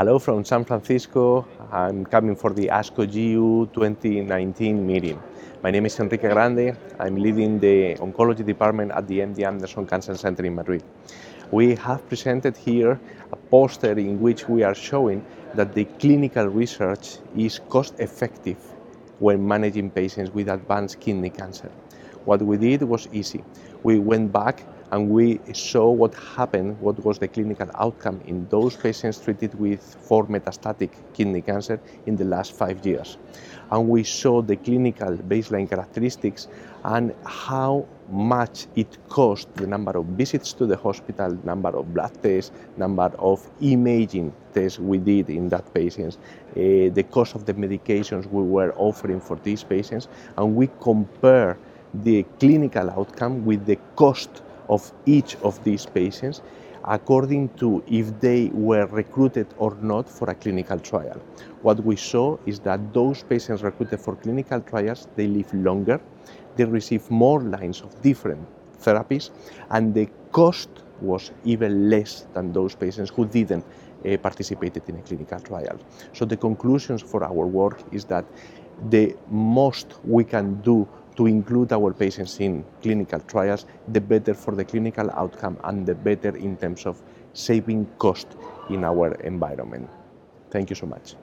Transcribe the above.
Hello from San Francisco. I'm coming for the ASCO GU 2019 meeting. My name is Enrique Grande. I'm leading the oncology department at the MD Anderson Cancer Center in Madrid. We have presented here a poster in which we are showing that the clinical research is cost effective when managing patients with advanced kidney cancer. What we did was easy. We went back and we saw what happened, what was the clinical outcome in those patients treated with for metastatic kidney cancer in the last five years. And we saw the clinical baseline characteristics and how much it cost the number of visits to the hospital, number of blood tests, number of imaging tests we did in that patients, uh, the cost of the medications we were offering for these patients, and we compare the clinical outcome with the cost of each of these patients according to if they were recruited or not for a clinical trial. What we saw is that those patients recruited for clinical trials, they live longer, they receive more lines of different therapies, and the cost was even less than those patients who didn't uh, in a clinical trial. So the conclusions for our work is that the most we can do to include our patients in clinical trials, the better for the clinical outcome and the better in terms of saving cost in our environment. Thank you so much.